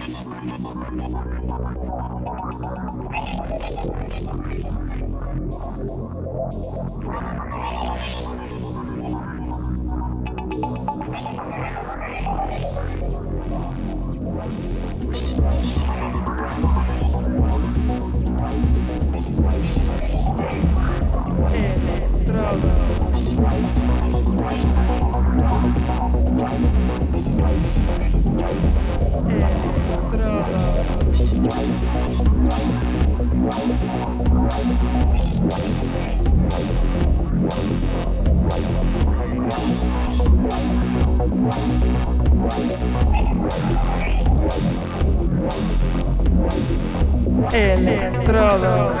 Estrada. Electrodos.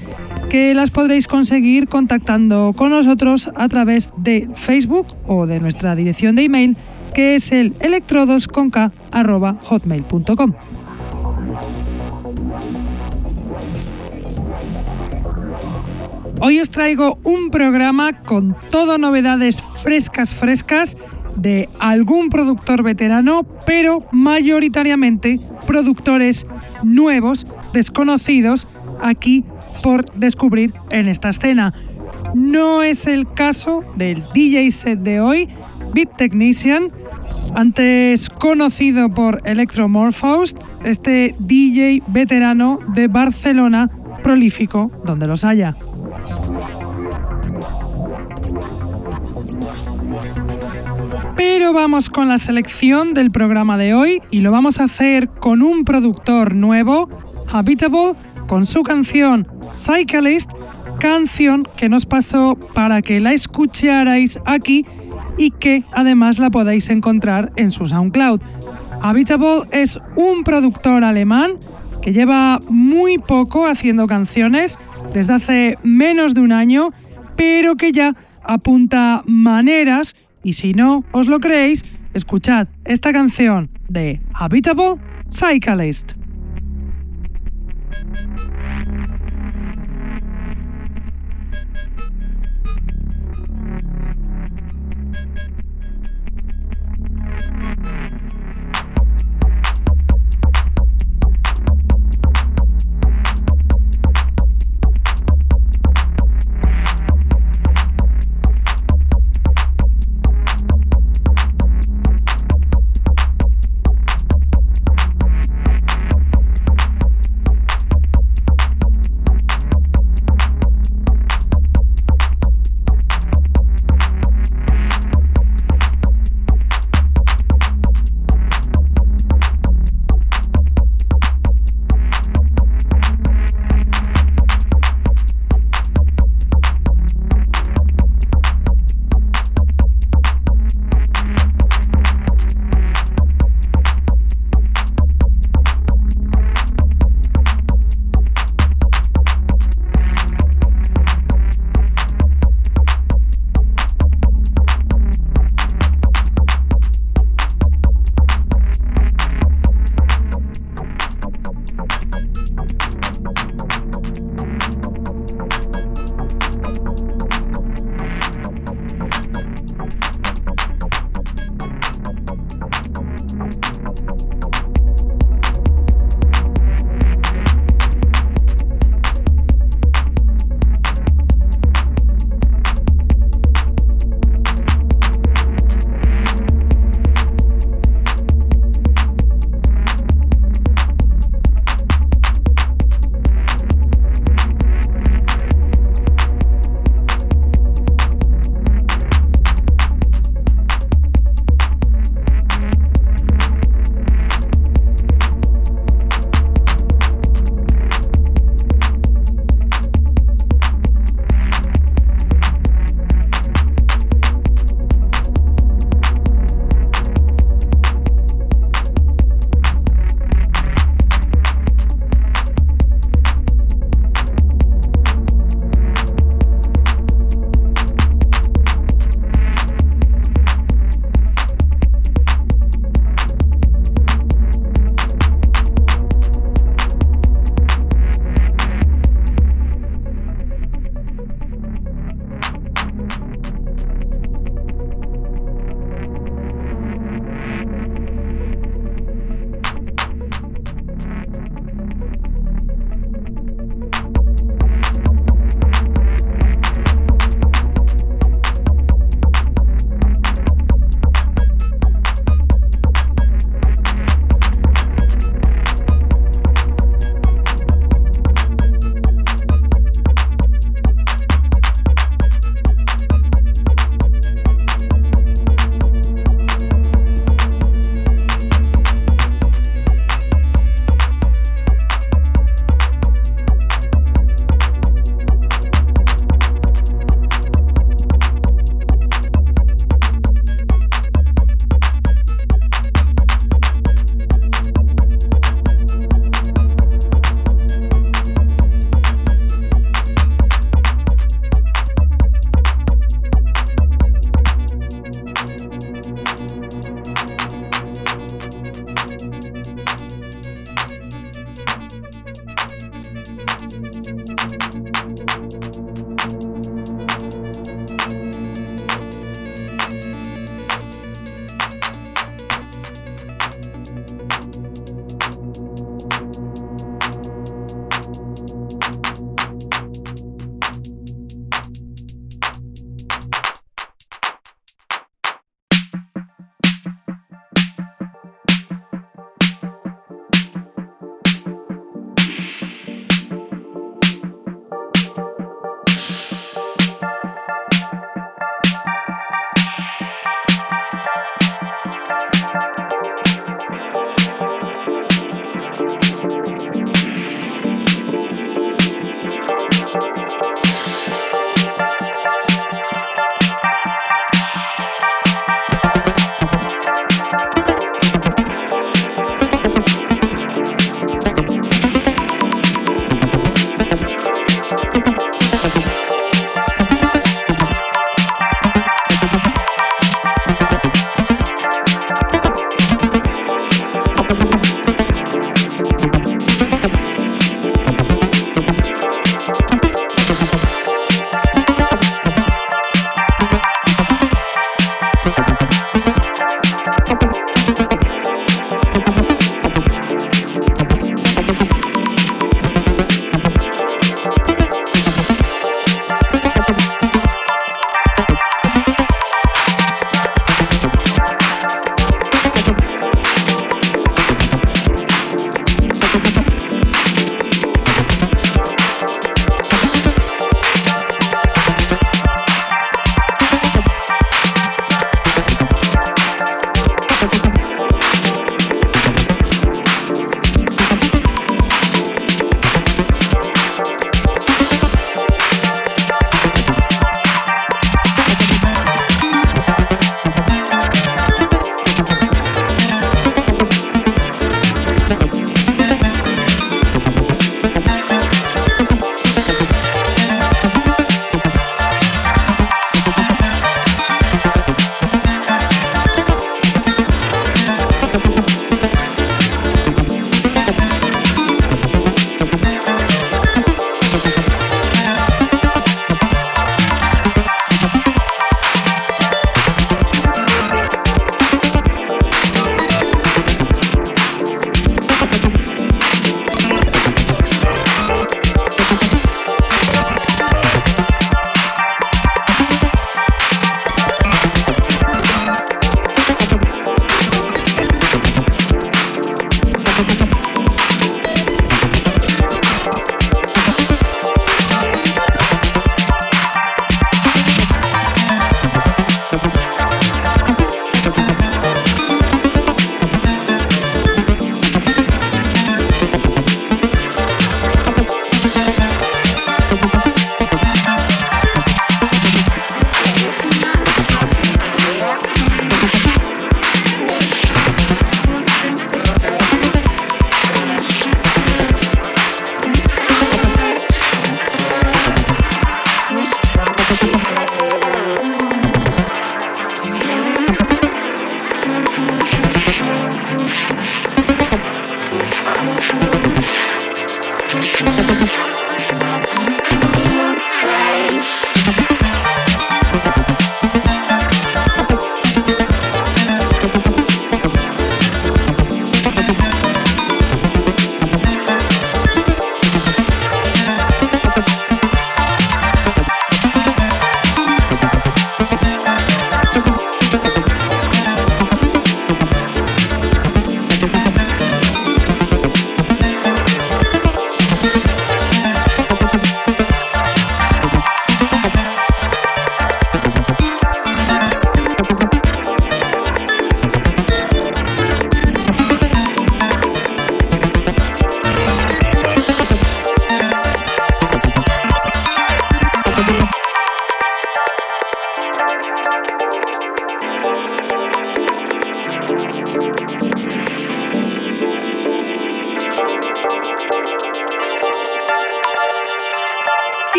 que las podréis conseguir contactando con nosotros a través de Facebook o de nuestra dirección de email que es el electrodosconk.hotmail.com. Hoy os traigo un programa con todo novedades frescas, frescas de algún productor veterano, pero mayoritariamente productores nuevos, desconocidos, aquí por descubrir en esta escena. No es el caso del DJ set de hoy, Beat Technician, antes conocido por Electromorphosed, este DJ veterano de Barcelona, prolífico donde los haya. Pero vamos con la selección del programa de hoy y lo vamos a hacer con un productor nuevo, Habitable, con su canción Cyclist, canción que nos pasó para que la escucharais aquí y que además la podáis encontrar en su SoundCloud. Habitable es un productor alemán que lleva muy poco haciendo canciones, desde hace menos de un año, pero que ya apunta maneras y si no os lo creéis, escuchad esta canción de Habitable Cyclist. Thank you.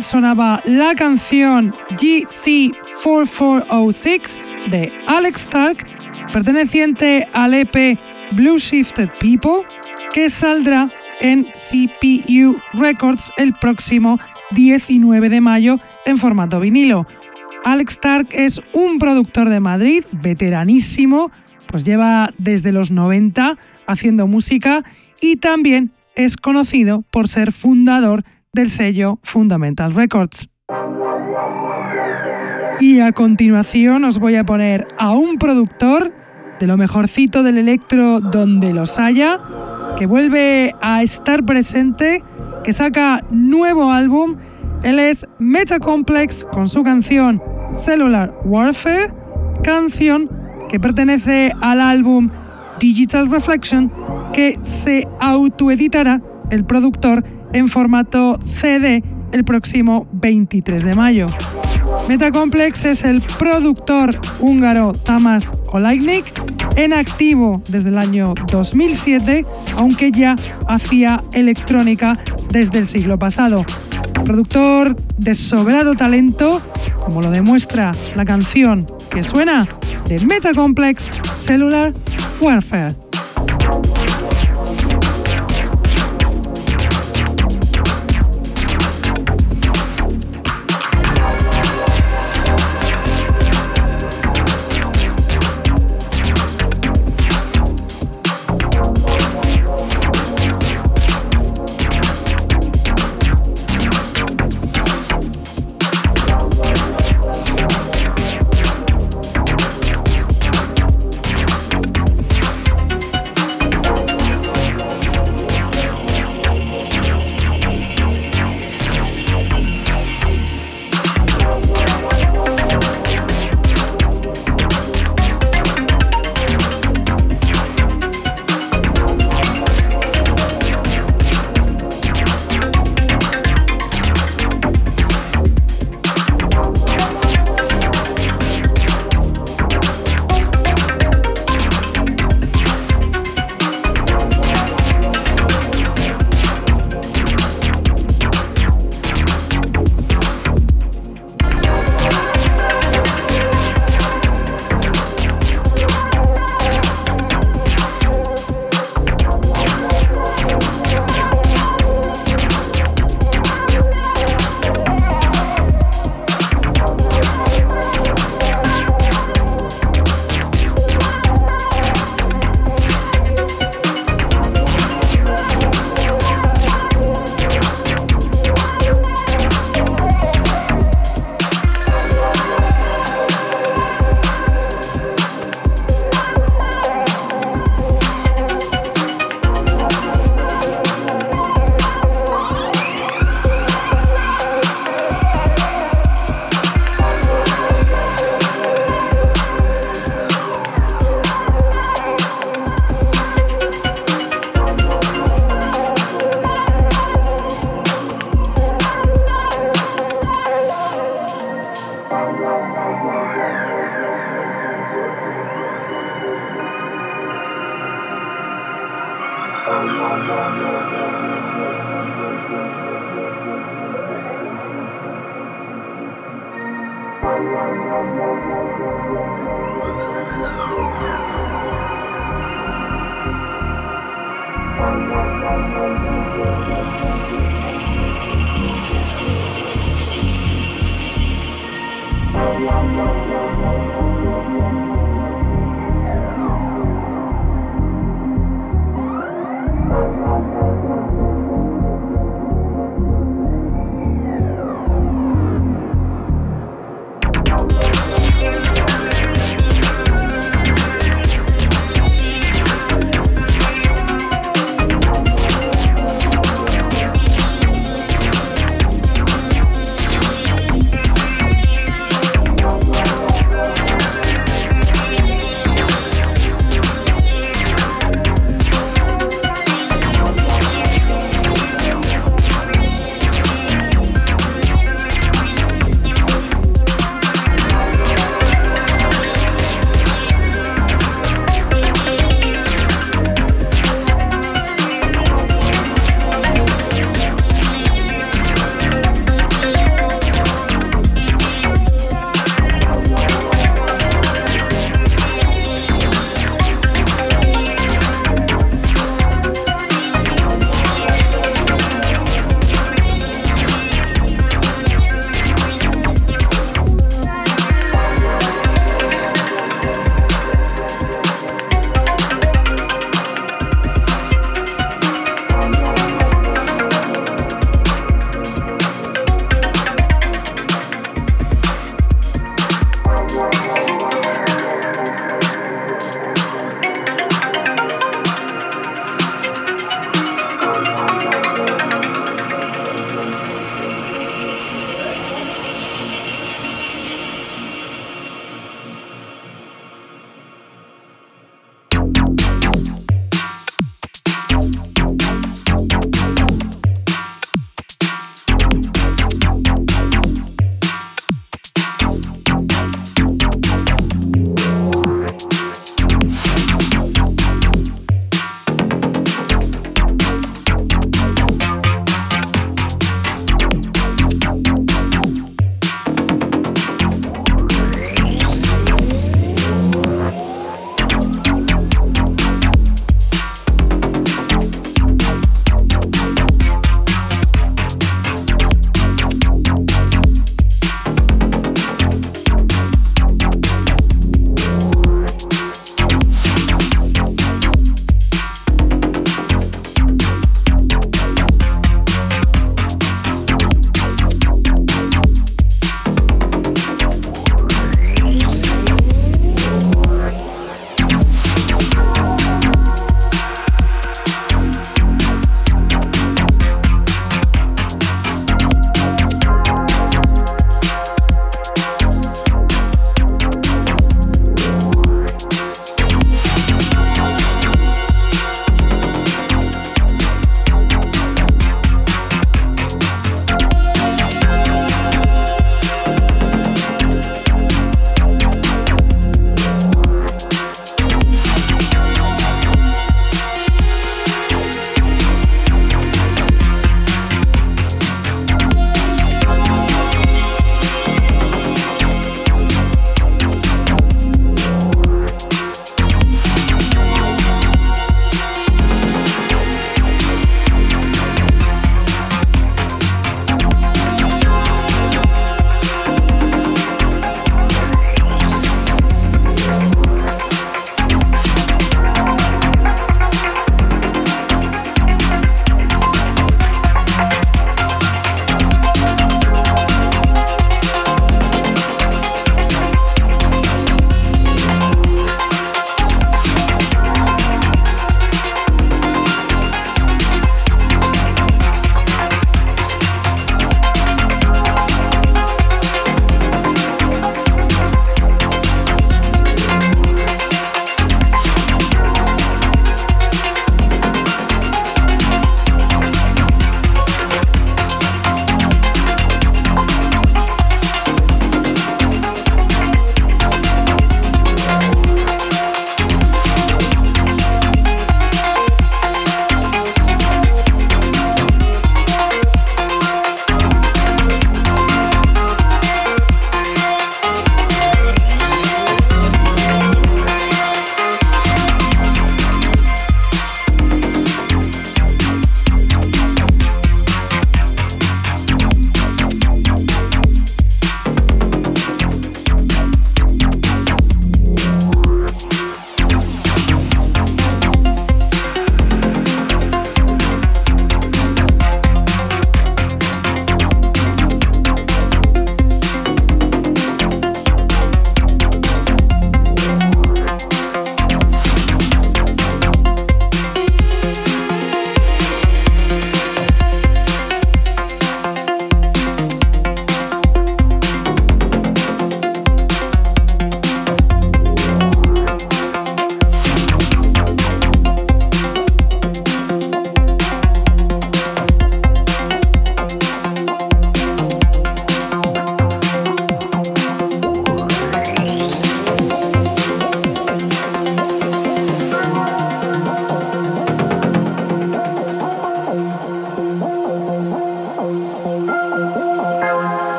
Sonaba la canción GC4406 de Alex Stark, perteneciente al EP Blue Shifted People, que saldrá en CPU Records el próximo 19 de mayo en formato vinilo. Alex Stark es un productor de Madrid, veteranísimo, pues lleva desde los 90 haciendo música y también es conocido por ser fundador del sello Fundamental Records. Y a continuación os voy a poner a un productor de lo mejorcito del electro donde los haya, que vuelve a estar presente, que saca nuevo álbum. Él es Metacomplex con su canción Cellular Warfare, canción que pertenece al álbum Digital Reflection que se autoeditará el productor en formato CD el próximo 23 de mayo. Metacomplex es el productor húngaro Tamas Olajnik, en activo desde el año 2007, aunque ya hacía electrónica desde el siglo pasado. Productor de sobrado talento, como lo demuestra la canción que suena de Metacomplex Cellular Warfare.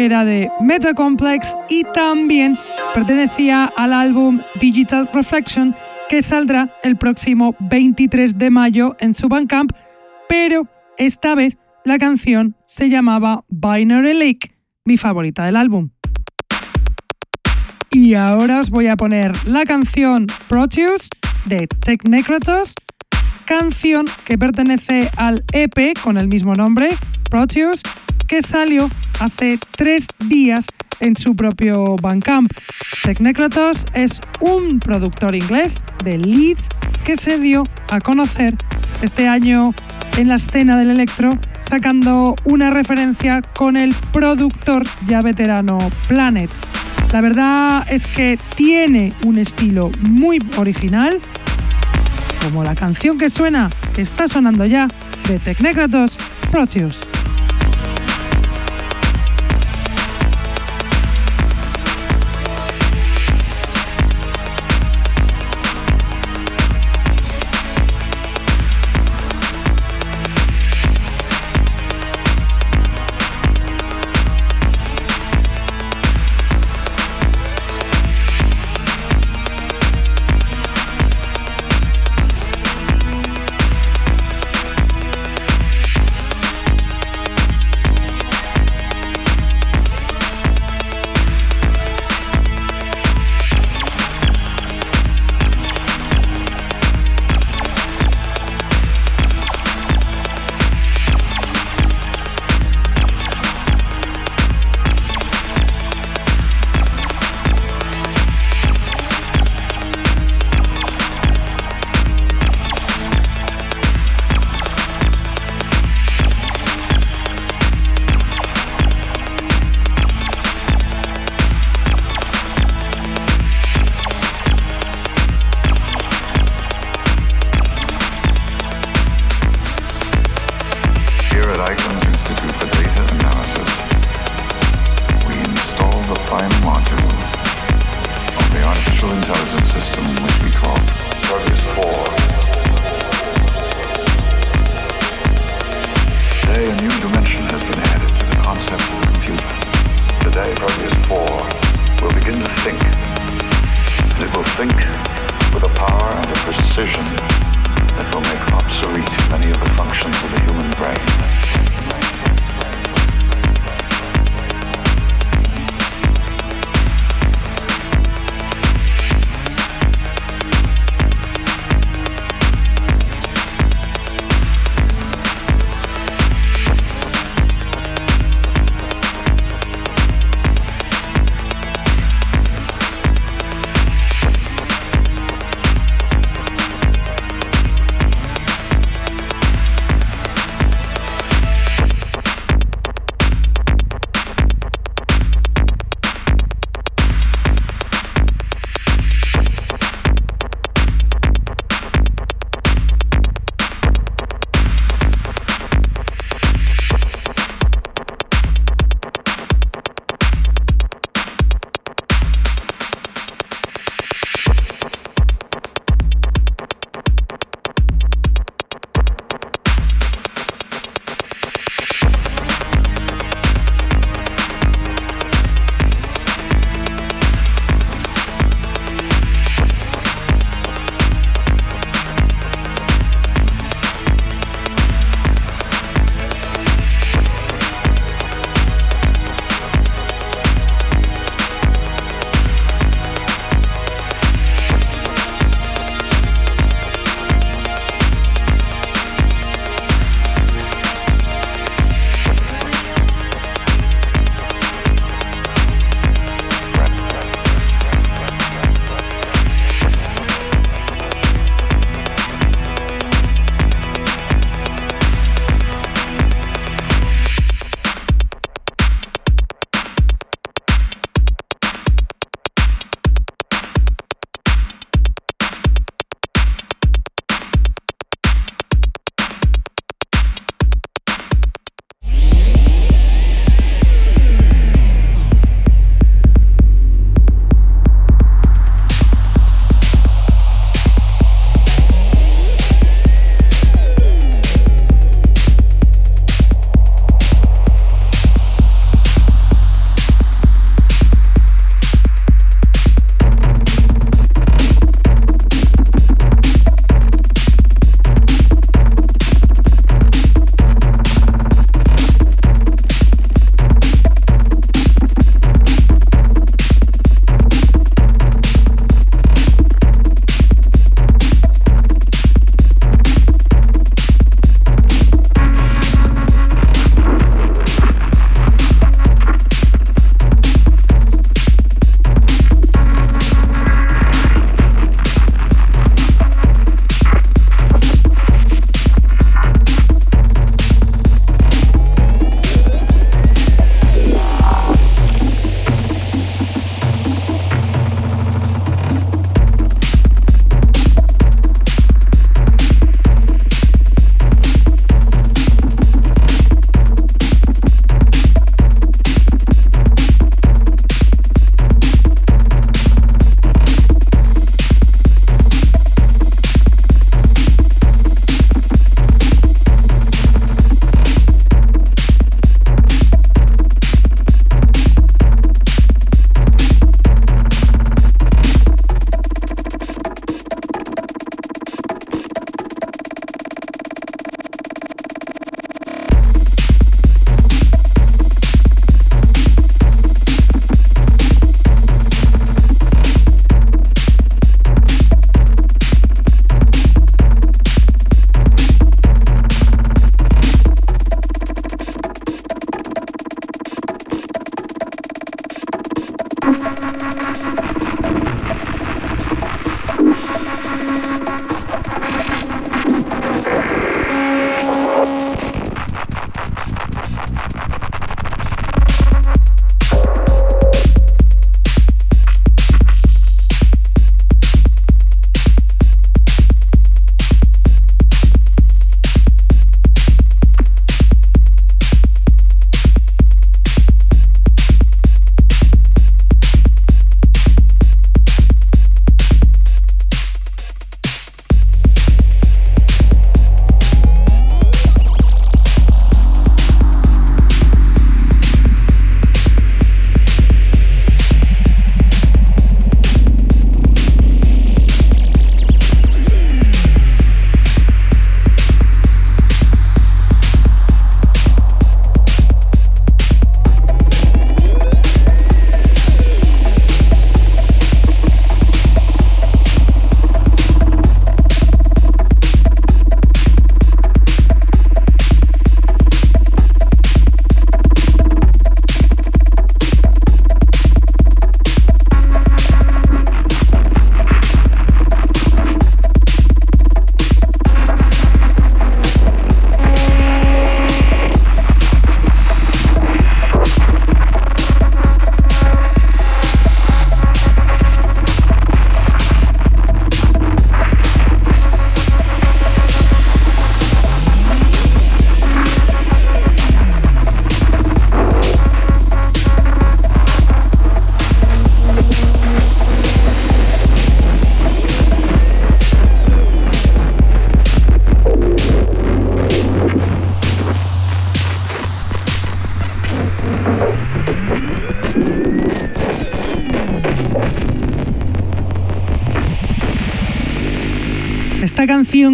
Era de Metacomplex y también pertenecía al álbum Digital Reflection que saldrá el próximo 23 de mayo en su Bandcamp, pero esta vez la canción se llamaba Binary Lake, mi favorita del álbum. Y ahora os voy a poner la canción Proteus de Technecratos, canción que pertenece al EP con el mismo nombre, Proteus, que salió hace tres días en su propio Bandcamp. Technecratos es un productor inglés de Leeds que se dio a conocer este año en la escena del electro, sacando una referencia con el productor ya veterano Planet. La verdad es que tiene un estilo muy original, como la canción que suena, que está sonando ya, de Tecnécratos Proteus.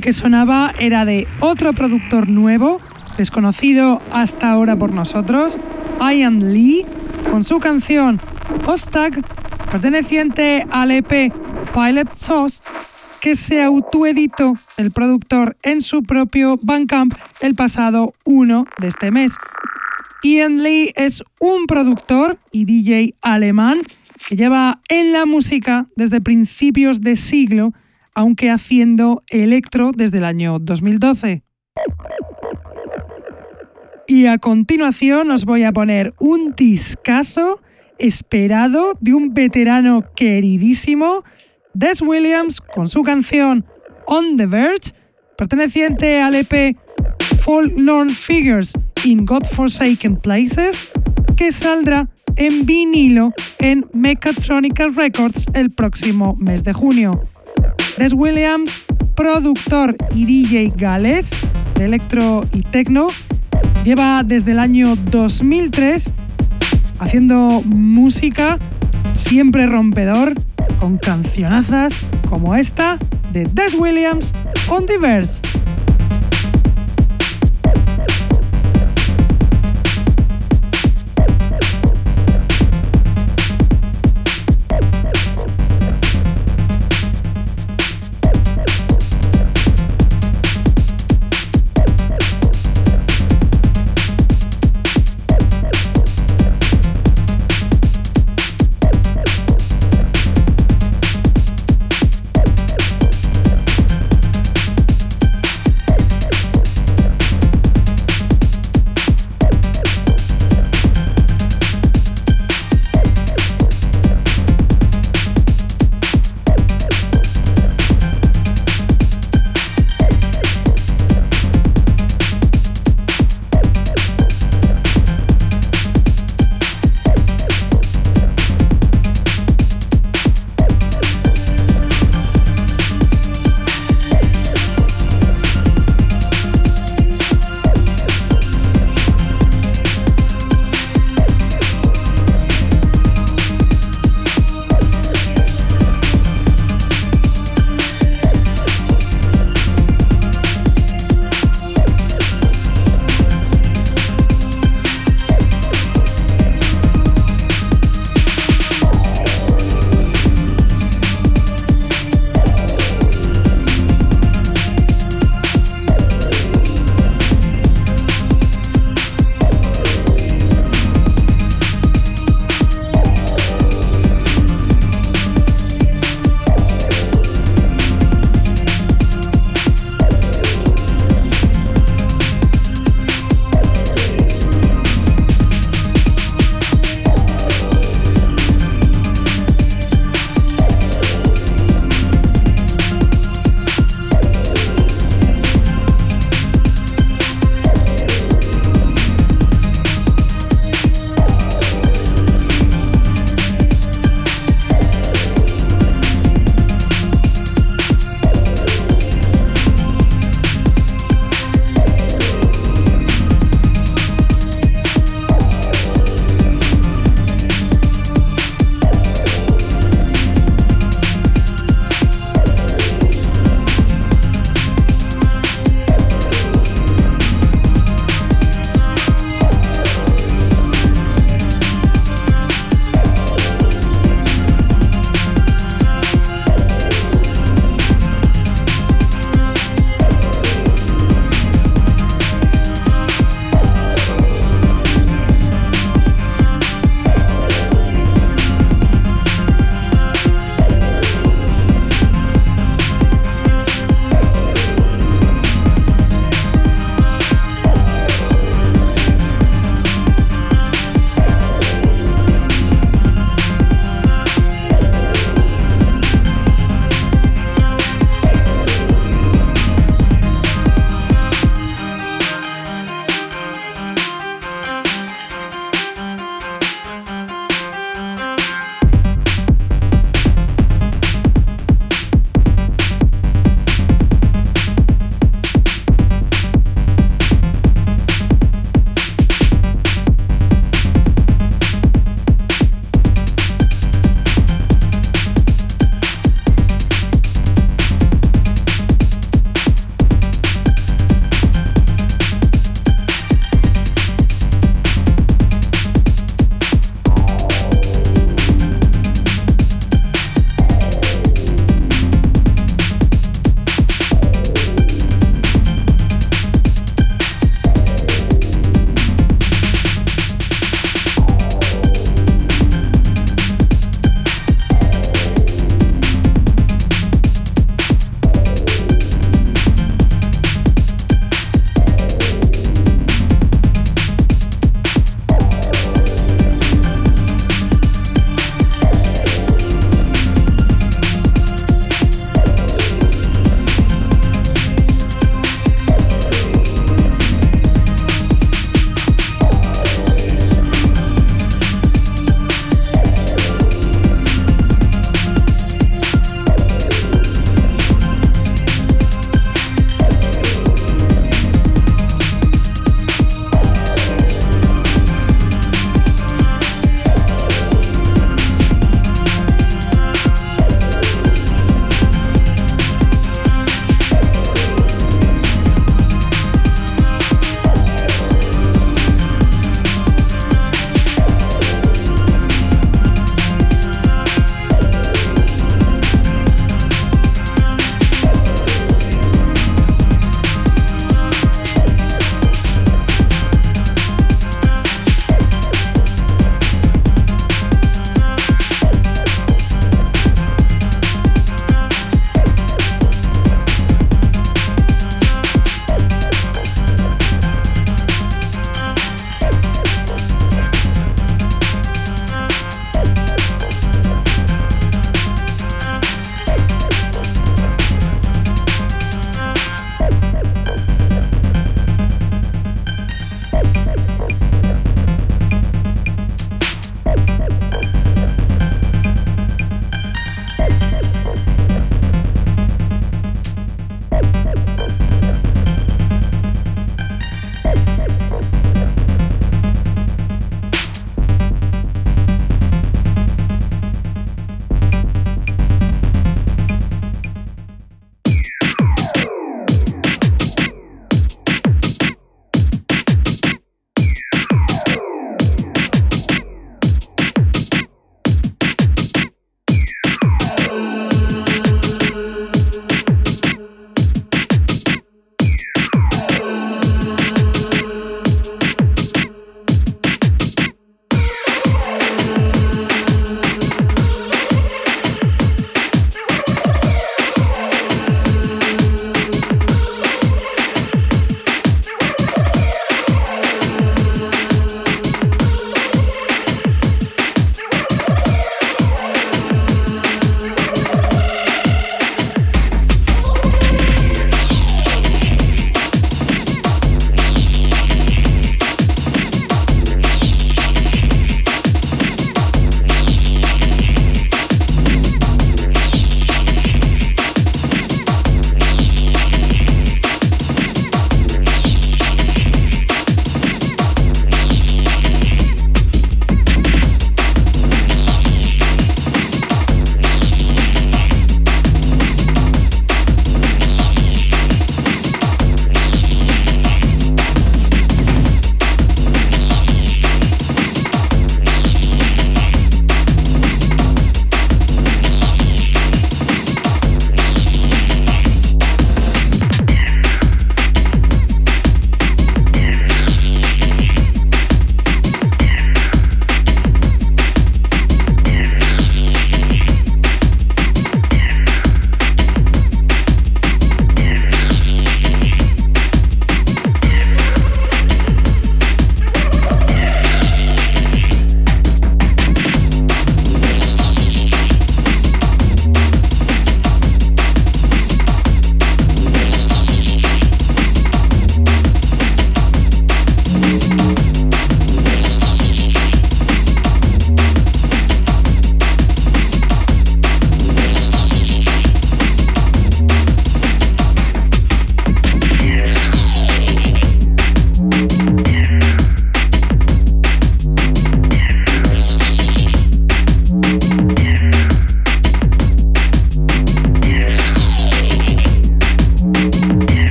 Que sonaba era de otro productor nuevo, desconocido hasta ahora por nosotros, Ian Lee, con su canción Hostag, perteneciente al EP Pilot Sauce, que se autoeditó el productor en su propio Bandcamp el pasado 1 de este mes. Ian Lee es un productor y DJ alemán que lleva en la música desde principios de siglo, aunque haciendo electro desde el año 2012. Y a continuación os voy a poner un discazo esperado de un veterano queridísimo, Des Williams, con su canción On the Verge, perteneciente al EP Known Figures in Godforsaken Places, que saldrá en vinilo en Mechatronica Records el próximo mes de junio. Des Williams, productor y DJ gales de electro y techno, lleva desde el año 2003 haciendo música siempre rompedor con cancionazas como esta de Des Williams on Diverse. ese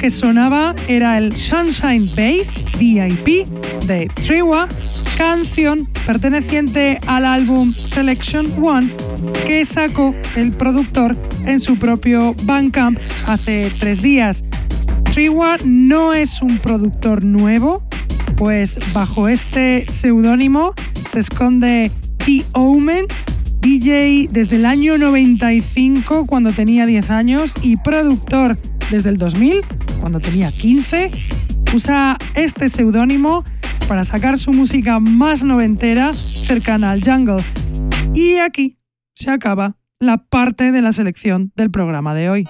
que sonaba era el Sunshine Bass VIP de Triwa, canción perteneciente al álbum Selection One que sacó el productor en su propio Bandcamp hace tres días. Triwa no es un productor nuevo, pues bajo este seudónimo se esconde T-Omen, DJ desde el año 95 cuando tenía 10 años y productor desde el 2000 cuando tenía 15. Usa este seudónimo para sacar su música más noventera cercana al jungle. Y aquí se acaba la parte de la selección del programa de hoy.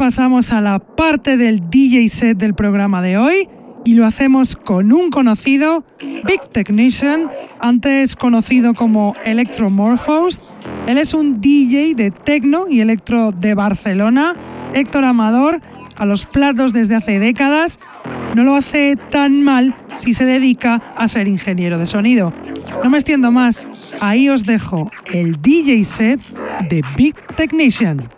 Pasamos a la parte del DJ set del programa de hoy y lo hacemos con un conocido, Big Technician, antes conocido como Electromorphos. Él es un DJ de techno y electro de Barcelona, Héctor Amador, a los platos desde hace décadas. No lo hace tan mal si se dedica a ser ingeniero de sonido. No me extiendo más, ahí os dejo el DJ set de Big Technician.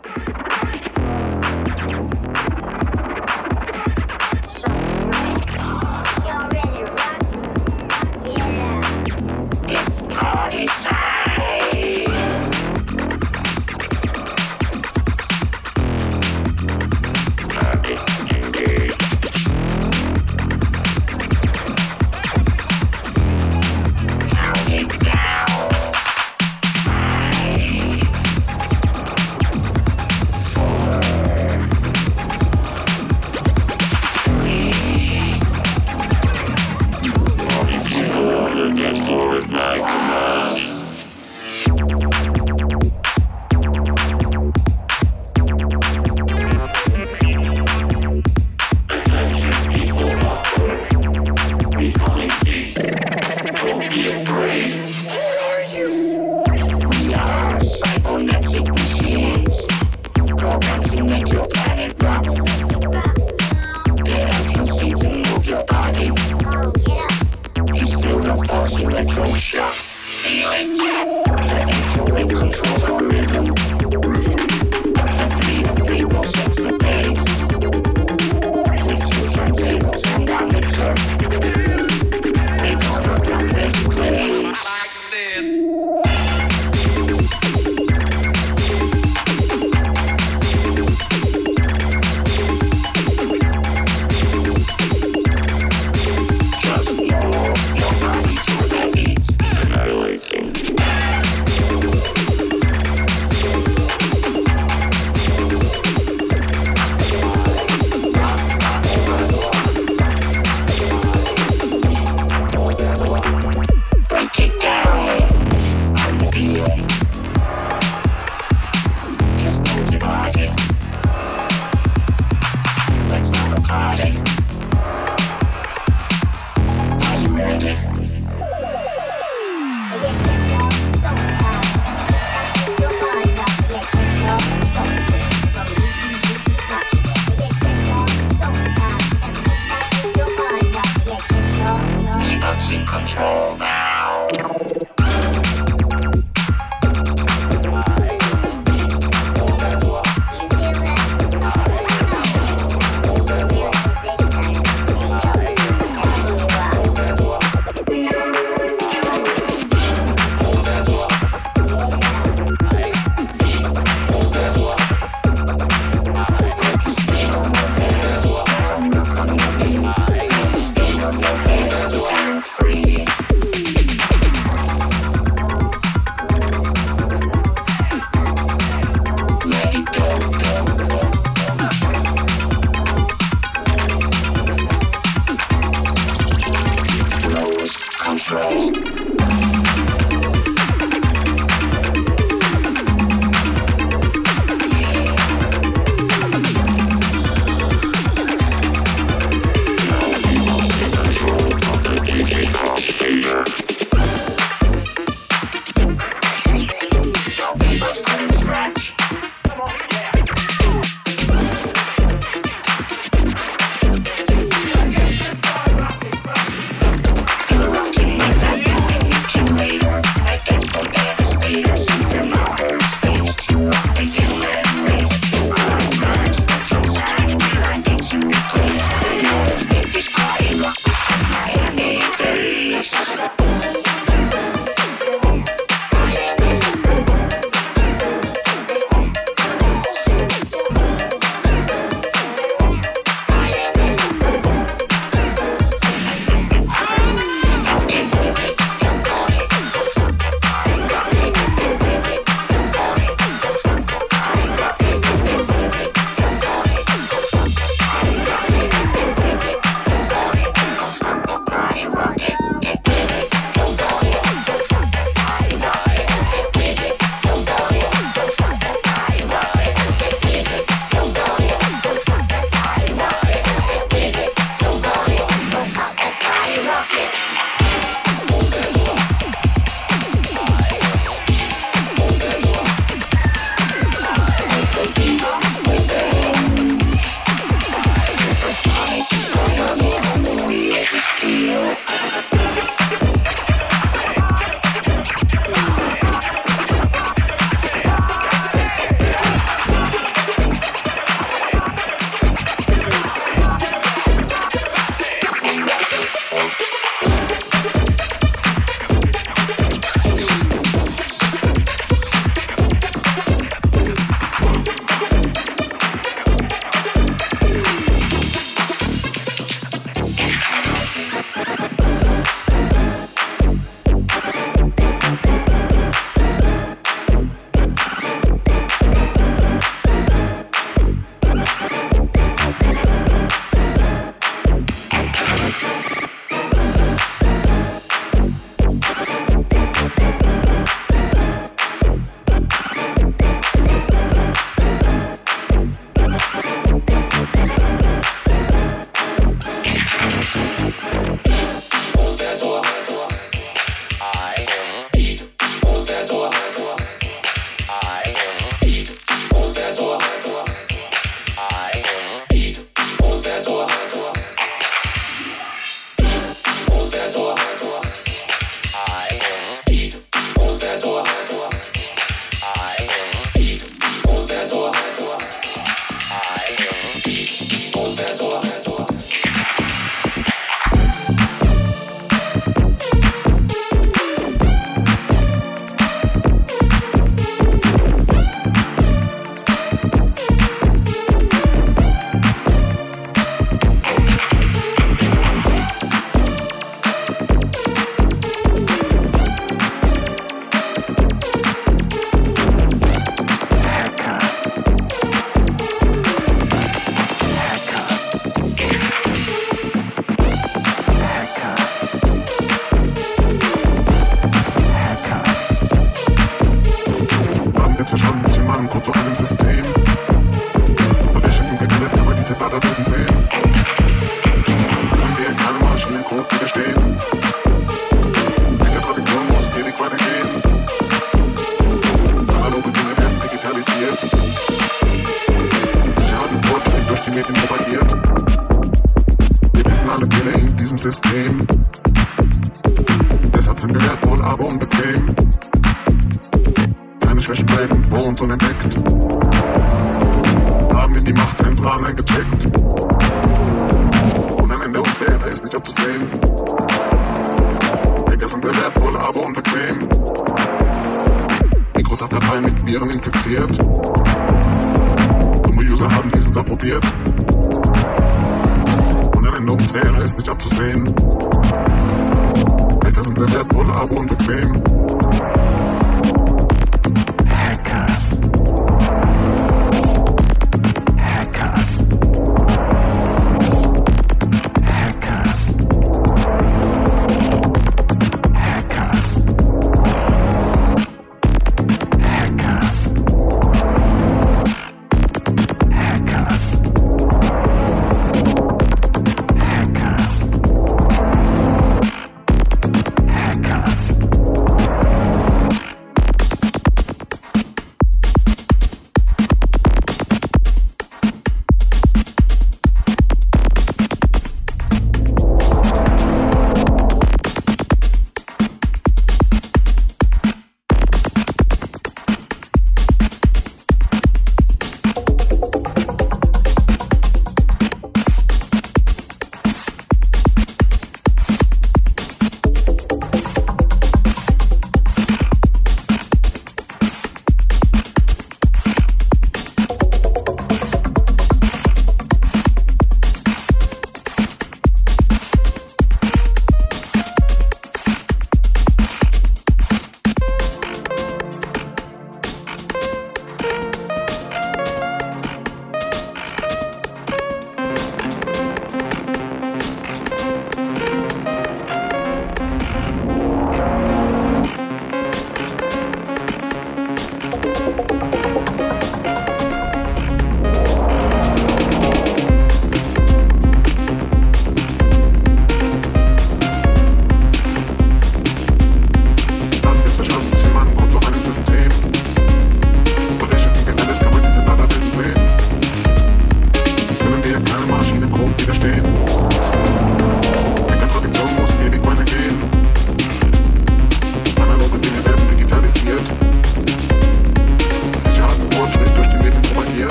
System. Deshalb sind wir wertvoll, aber unbequem. Keine Schwächen bleiben vor uns unentdeckt. Haben wir die Machtzentralen eingecheckt. Und am Ende uns wäre ist nicht abzusehen. Hacker sind wir wertvoll, aber unbequem. Microsoft-Datei mit Viren infiziert.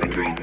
dream.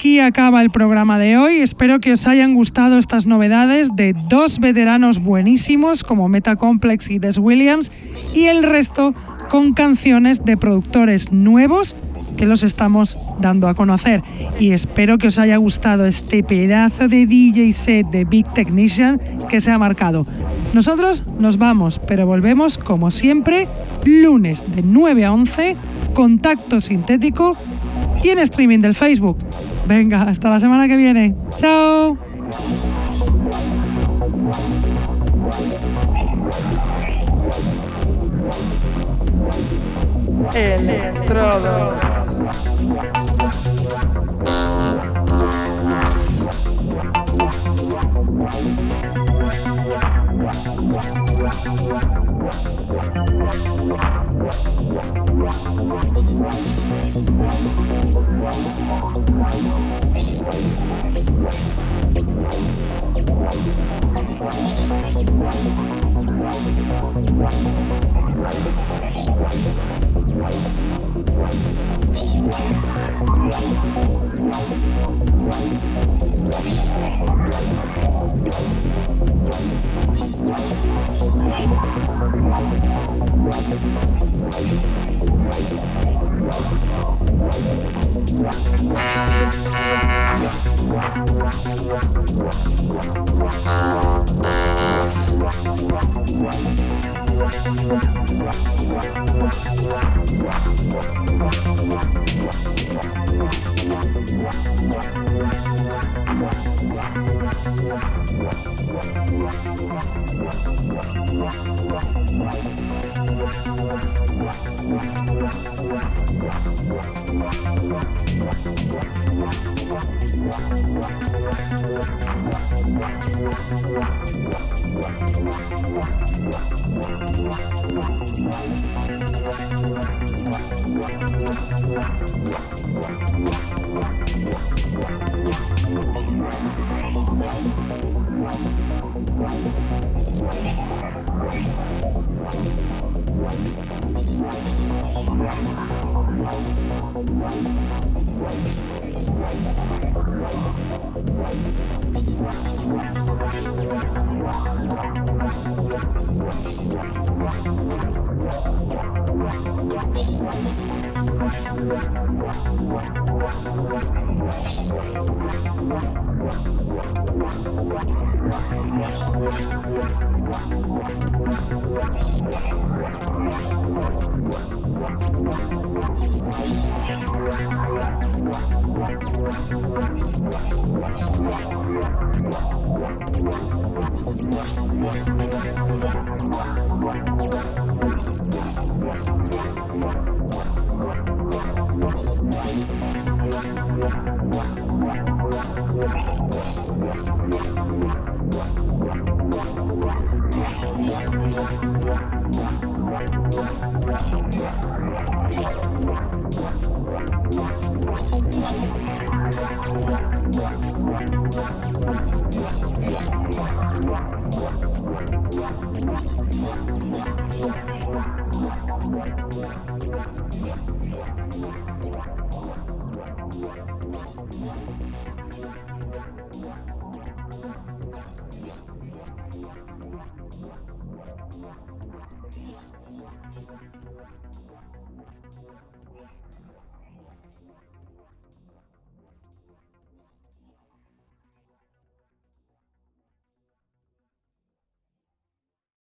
Aquí acaba el programa de hoy. Espero que os hayan gustado estas novedades de dos veteranos buenísimos como Metacomplex y Des Williams y el resto con canciones de productores nuevos que los estamos dando a conocer. Y espero que os haya gustado este pedazo de DJ set de Big Technician que se ha marcado. Nosotros nos vamos, pero volvemos como siempre lunes de 9 a 11, contacto sintético y en streaming del Facebook. Venga, hasta la semana que viene. Chao. Electrodos. Yeah.